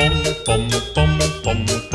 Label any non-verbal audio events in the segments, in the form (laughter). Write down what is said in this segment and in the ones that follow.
pom, pom, pom, pom.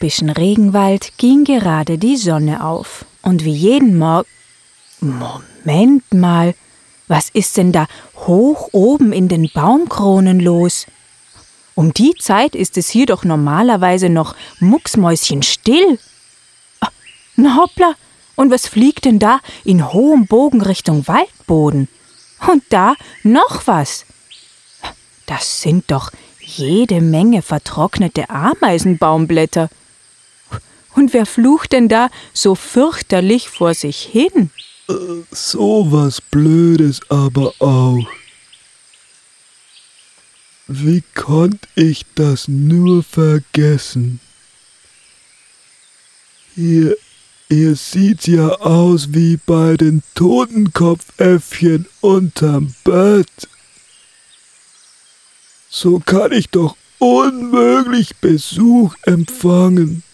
Tropischen Regenwald ging gerade die Sonne auf. Und wie jeden Morgen. Moment mal, was ist denn da hoch oben in den Baumkronen los? Um die Zeit ist es hier doch normalerweise noch mucksmäuschenstill. Ah, na hoppla, und was fliegt denn da in hohem Bogen Richtung Waldboden? Und da noch was. Das sind doch jede Menge vertrocknete Ameisenbaumblätter. Und wer flucht denn da so fürchterlich vor sich hin? Äh, so was Blödes aber auch. Wie konnt ich das nur vergessen? Hier, hier sieht's ja aus wie bei den Totenkopfäffchen unterm Bett. So kann ich doch unmöglich Besuch empfangen.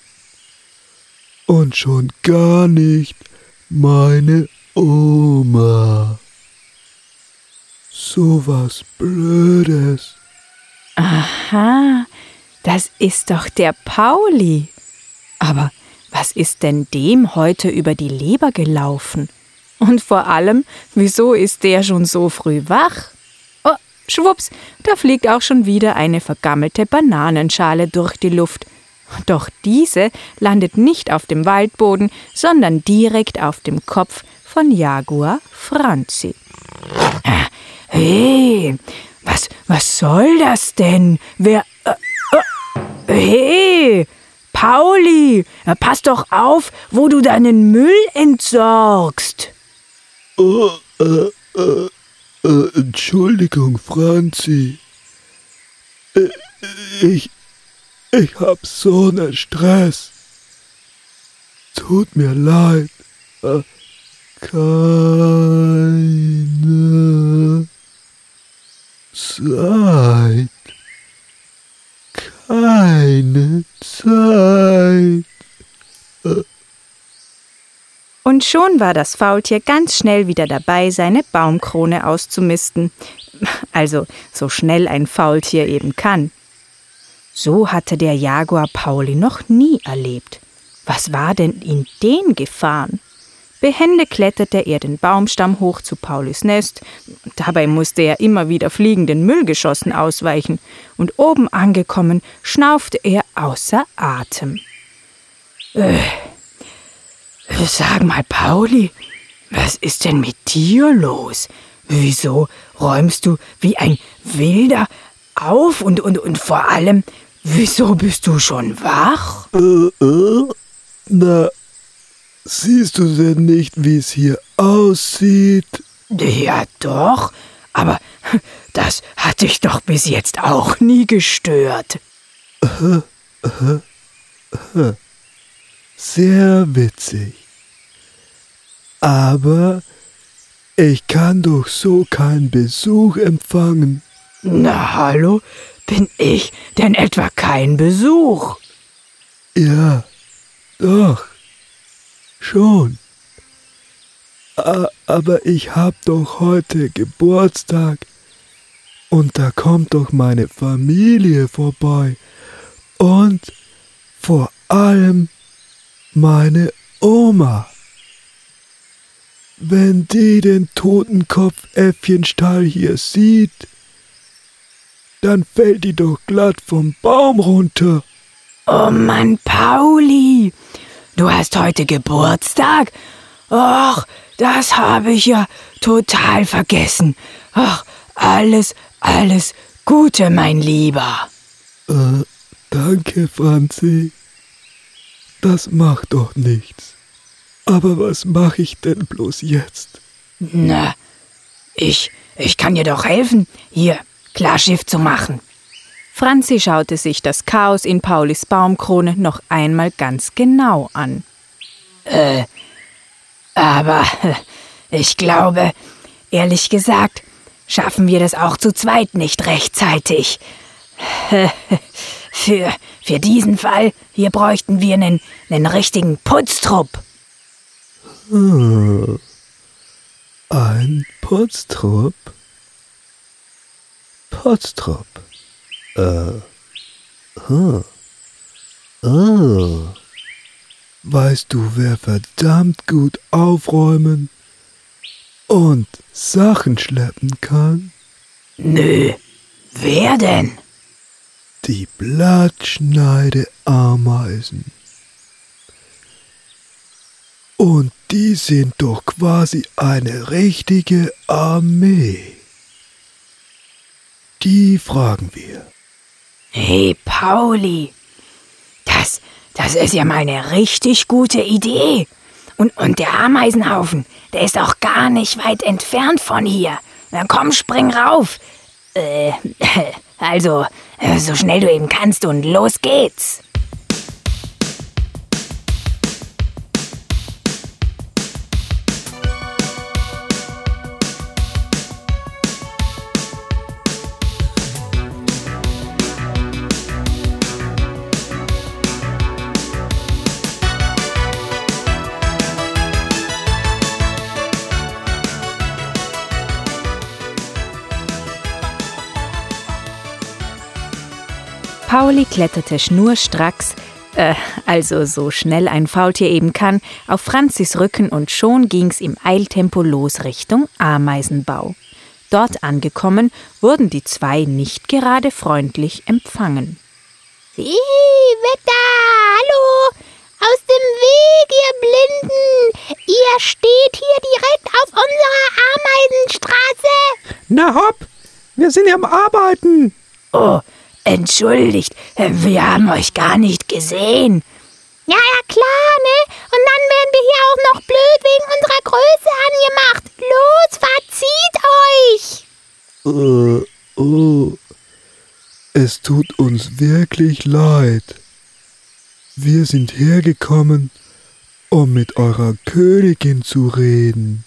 Und schon gar nicht meine Oma. So was Blödes. Aha, das ist doch der Pauli. Aber was ist denn dem heute über die Leber gelaufen? Und vor allem, wieso ist der schon so früh wach? Schwupps, da fliegt auch schon wieder eine vergammelte Bananenschale durch die Luft. Doch diese landet nicht auf dem Waldboden, sondern direkt auf dem Kopf von Jaguar Franzi. Äh, hey, was, was soll das denn? Wer. Äh, äh, hey, Pauli, pass doch auf, wo du deinen Müll entsorgst. Oh, äh, äh, äh, Entschuldigung, Franzi. Äh, ich, ich hab so einen Stress. Tut mir leid. Äh, keine Zeit. Keine Zeit. Und schon war das Faultier ganz schnell wieder dabei, seine Baumkrone auszumisten. Also so schnell ein Faultier eben kann. So hatte der Jaguar Pauli noch nie erlebt. Was war denn in den gefahren? Behende kletterte er den Baumstamm hoch zu Paulis Nest. Dabei musste er immer wieder fliegenden Müllgeschossen ausweichen. Und oben angekommen, schnaufte er außer Atem. Äh, Sag mal, Pauli, was ist denn mit dir los? Wieso räumst du wie ein Wilder auf und, und, und vor allem, wieso bist du schon wach? Äh, äh, na, siehst du denn nicht, wie es hier aussieht? Ja, doch, aber das hat dich doch bis jetzt auch nie gestört. Sehr witzig. Aber ich kann doch so keinen Besuch empfangen. Na hallo, bin ich denn etwa kein Besuch? Ja, doch, schon. Aber ich hab doch heute Geburtstag und da kommt doch meine Familie vorbei und vor allem meine Oma. Wenn die den Totenkopfäffchenstall hier sieht, dann fällt die doch glatt vom Baum runter. Oh Mann, Pauli, du hast heute Geburtstag? Och, das habe ich ja total vergessen. Ach, alles, alles Gute, mein Lieber. Äh, danke, Franzi. Das macht doch nichts. Aber was mache ich denn bloß jetzt? Na, ich, ich kann dir doch helfen, hier Klarschiff zu machen. Franzi schaute sich das Chaos in Paulis Baumkrone noch einmal ganz genau an. Äh, aber (laughs) ich glaube, ehrlich gesagt, schaffen wir das auch zu zweit nicht rechtzeitig. (laughs) Für, für diesen Fall, hier bräuchten wir einen, einen richtigen Putztrupp. Ein Putztrupp? Putztrupp. Äh. Hm. Oh. Weißt du, wer verdammt gut aufräumen und Sachen schleppen kann? Nö. Wer denn? Die Blattschneideameisen. Und die sind doch quasi eine richtige Armee. Die fragen wir. Hey, Pauli, das, das ist ja mal eine richtig gute Idee. Und, und der Ameisenhaufen, der ist auch gar nicht weit entfernt von hier. Na komm, spring rauf. Äh, (laughs) also, äh, so schnell du eben kannst und los geht's. Pauli kletterte schnurstracks, äh, also so schnell ein Faultier eben kann, auf Franzis Rücken und schon ging's im Eiltempo los Richtung Ameisenbau. Dort angekommen, wurden die zwei nicht gerade freundlich empfangen. Sieh, weg da! Hallo! Aus dem Weg, ihr Blinden! Ihr steht hier direkt auf unserer Ameisenstraße! Na hopp! Wir sind ja am Arbeiten! Oh, entschuldigt, wir haben euch gar nicht gesehen. Ja, ja, klar, ne? Und dann werden wir hier auch noch blöd wegen unserer Größe angemacht. Los, verzieht euch! Äh, oh. Es tut uns wirklich leid. Wir sind hergekommen, um mit eurer Königin zu reden.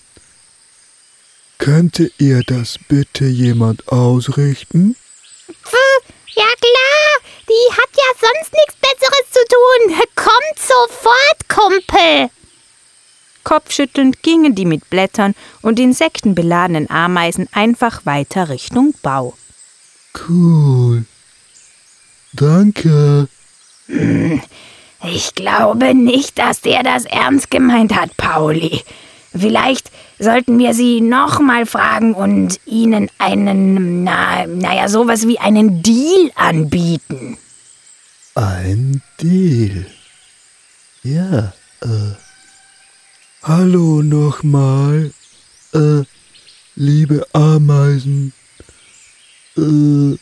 Könnte ihr das bitte jemand ausrichten? Pff, ja klar, die hat ja sonst nichts Besseres zu tun. Kommt sofort, Kumpel. Kopfschüttelnd gingen die mit Blättern und Insekten beladenen Ameisen einfach weiter Richtung Bau. Cool. Danke. Ich glaube nicht, dass der das ernst gemeint hat, Pauli. Vielleicht sollten wir sie nochmal fragen und ihnen einen, na, naja, sowas wie einen Deal anbieten. Ein Deal. Ja, äh. Hallo nochmal. Äh, liebe Ameisen. Äh,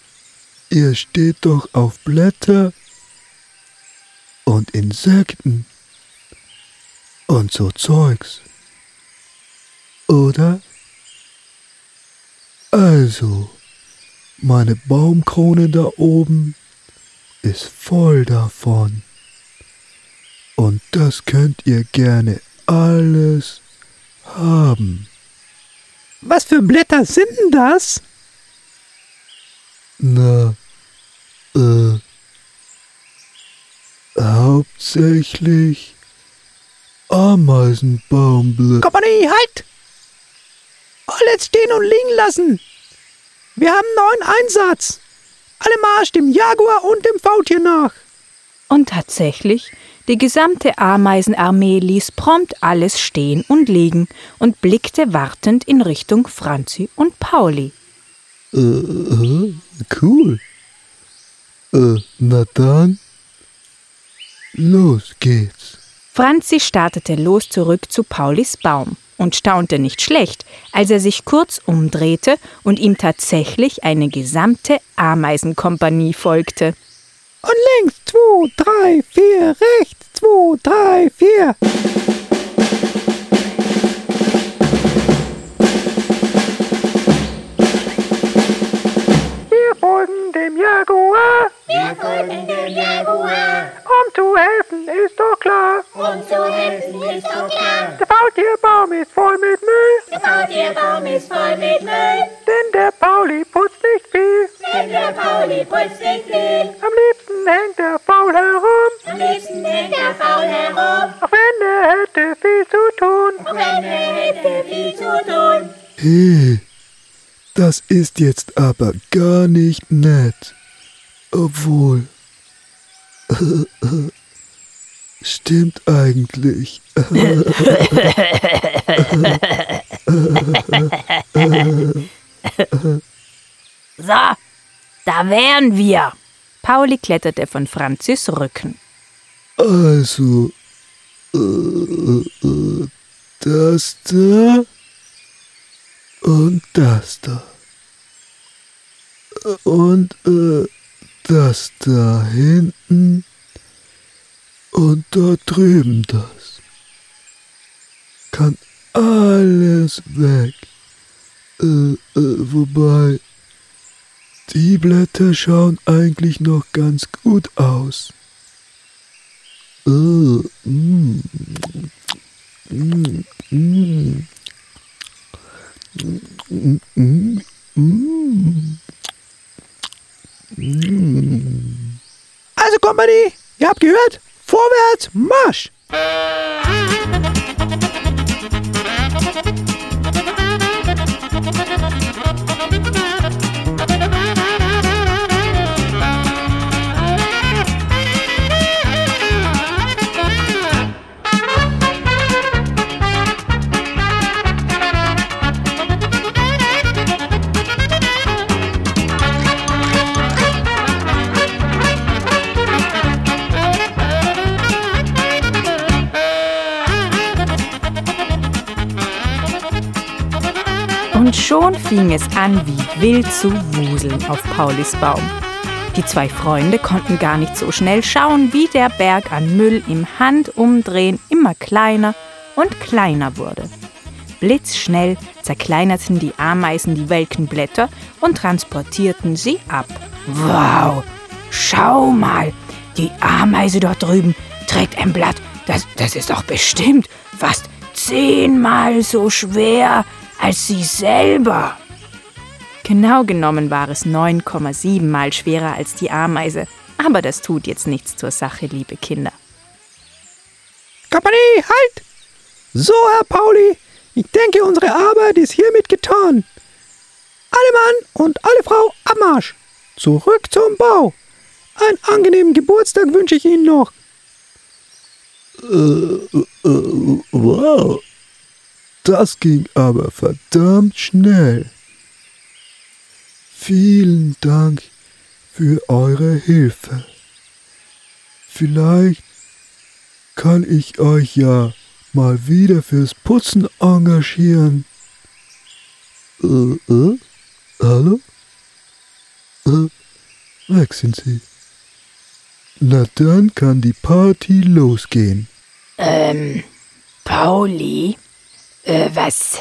ihr steht doch auf Blätter und Insekten und so Zeugs. Oder? Also, meine Baumkrone da oben ist voll davon. Und das könnt ihr gerne alles haben. Was für Blätter sind denn das? Na, äh, hauptsächlich Ameisenbaumblätter. Kompanie, halt! Alles stehen und liegen lassen! Wir haben neuen Einsatz! Alle Marsch dem Jaguar und dem Faultier nach! Und tatsächlich, die gesamte Ameisenarmee ließ prompt alles stehen und liegen und blickte wartend in Richtung Franzi und Pauli. Äh, äh, cool. Äh, na dann, los geht's. Franzi startete los zurück zu Paulis Baum und staunte nicht schlecht, als er sich kurz umdrehte und ihm tatsächlich eine gesamte Ameisenkompanie folgte. Und links, zwei, drei, vier, rechts, zwei, drei, vier. Wir folgen dem Jaguar. Wir folgen dem Jaguar. Um zu helfen, ist doch klar. Um zu helfen ist doch klar. Der Faultierbaum ist voll mit Müll, Der Faultierbaum ist voll mit Müll. denn der Pauli putzt nicht viel. Denn der Pauli putzt nicht viel. Am liebsten hängt er faul herum, Am liebsten hängt er faul herum. auch wenn er hätte viel zu tun. Auch wenn er hätte viel zu tun. Hey, das ist jetzt aber gar nicht nett. Obwohl. Stimmt eigentlich. So, da wären wir. Pauli kletterte von Franzis Rücken. Also. Äh, das da. Und das da. Und äh, das da hinten. Und dort drüben das. Kann alles weg. Äh, äh, wobei. Die Blätter schauen eigentlich noch ganz gut aus. Äh, mm, mm, mm. Schon fing es an, wie wild zu wuseln auf Paulis Baum. Die zwei Freunde konnten gar nicht so schnell schauen, wie der Berg an Müll im Handumdrehen immer kleiner und kleiner wurde. Blitzschnell zerkleinerten die Ameisen die welken Blätter und transportierten sie ab. Wow, schau mal, die Ameise dort drüben trägt ein Blatt. Das, das ist doch bestimmt fast zehnmal so schwer als sie selber. Genau genommen war es 9,7 mal schwerer als die Ameise. Aber das tut jetzt nichts zur Sache, liebe Kinder. Kompanie, halt! So, Herr Pauli, ich denke, unsere Arbeit ist hiermit getan. Alle Mann und alle Frau am Marsch. Zurück zum Bau. Einen angenehmen Geburtstag wünsche ich Ihnen noch. Äh, äh, wow. Das ging aber verdammt schnell. Vielen Dank für eure Hilfe. Vielleicht kann ich euch ja mal wieder fürs Putzen engagieren. Äh, äh? Hallo? Äh, weg sind sie. Na dann kann die Party losgehen. Ähm, Pauli, äh, was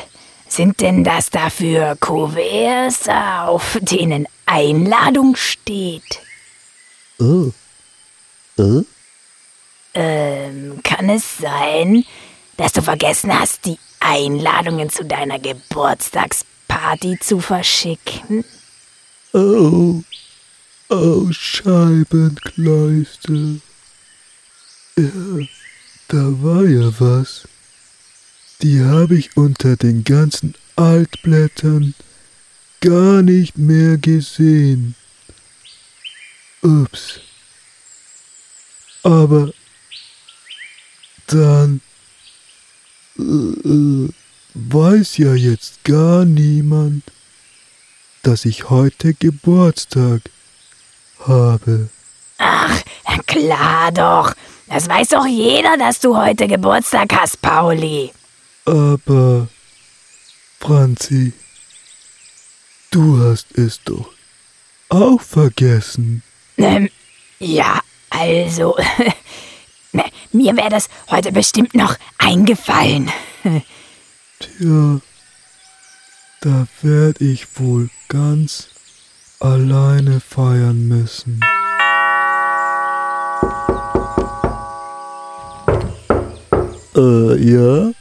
sind denn das da für Kuverts, auf denen Einladung steht? Oh. Äh? Ähm, kann es sein, dass du vergessen hast, die Einladungen zu deiner Geburtstagsparty zu verschicken? Oh, oh, Scheibenkleister. Ja, da war ja was. Die habe ich unter den ganzen Altblättern gar nicht mehr gesehen. Ups. Aber dann äh, äh, weiß ja jetzt gar niemand, dass ich heute Geburtstag habe. Ach, klar doch. Das weiß doch jeder, dass du heute Geburtstag hast, Pauli. Aber, Franzi, du hast es doch auch vergessen. Ähm, ja, also, (laughs) mir wäre das heute bestimmt noch eingefallen. (laughs) Tja, da werd ich wohl ganz alleine feiern müssen. Äh, ja?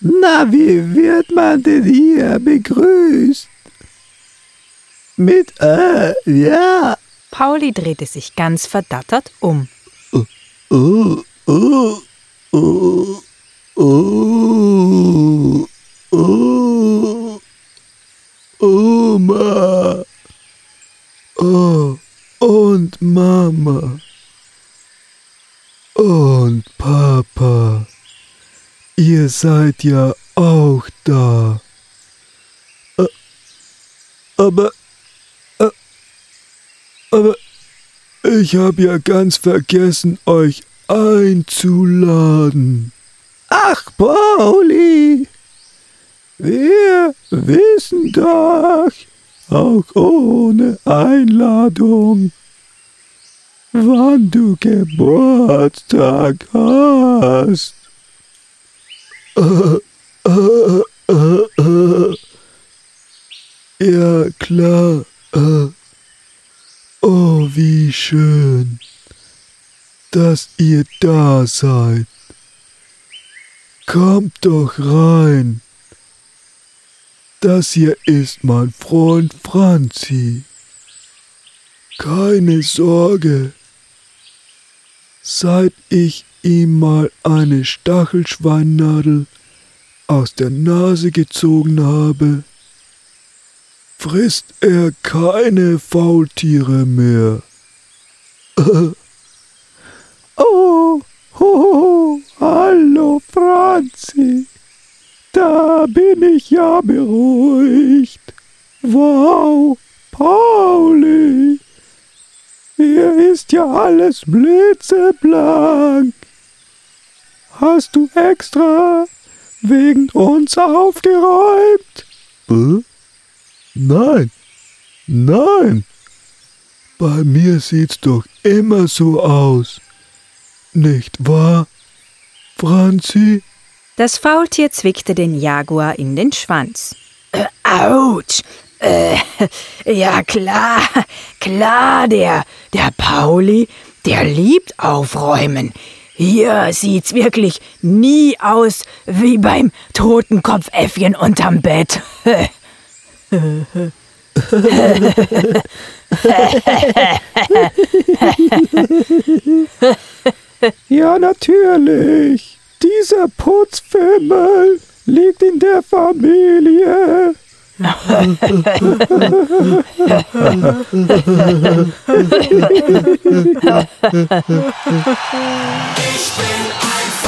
Na, wie wird man denn hier begrüßt? Mit, äh, ja. Pauli drehte sich ganz verdattert um. Oh, oh, oh, oh, oh, Oma. Oh, und Mama. Und Papa. Ihr seid ja auch da. Aber, aber ich habe ja ganz vergessen, euch einzuladen. Ach, Pauli, wir wissen doch, auch ohne Einladung, wann du Geburtstag hast. (laughs) Ja, klar. Oh, wie schön, dass ihr da seid. Kommt doch rein. Das hier ist mein Freund Franzi. Keine Sorge. Seit ich ihm mal eine Stachelschweinnadel aus der Nase gezogen habe, frisst er keine Faultiere mehr. (laughs) Oh, ho, hallo Franzi. Da bin ich ja beruhigt. Wow, Pauli. Hier ist ja alles blitzeblank. Hast du extra wegen uns aufgeräumt? Äh? Nein, nein. Bei mir sieht's doch immer so aus. Nicht wahr, Franzi? Das Faultier zwickte den Jaguar in den Schwanz. Autsch! Äh, (laughs) ja klar, klar, der, der Pauli, der liebt aufräumen. Hier sieht's wirklich nie aus wie beim Totenkopfäffchen unterm Bett. (laughs) Ja, natürlich. Dieser Putzfimmel liegt in der Familie. Ich bin ein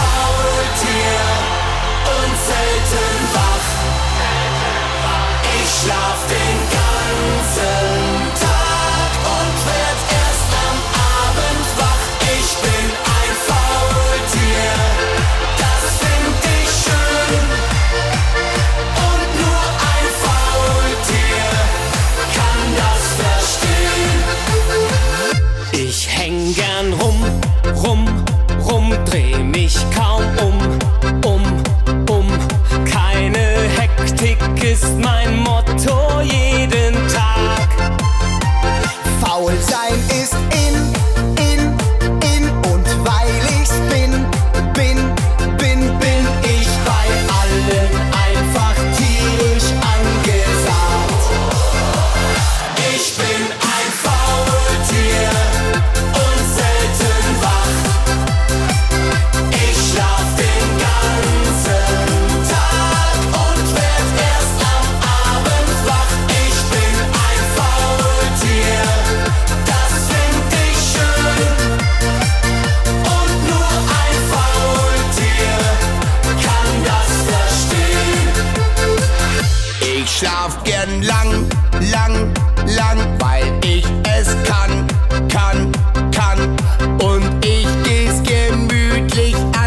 lang, lang, weil ich es kann, kann, kann. Und ich geh's gemütlich an.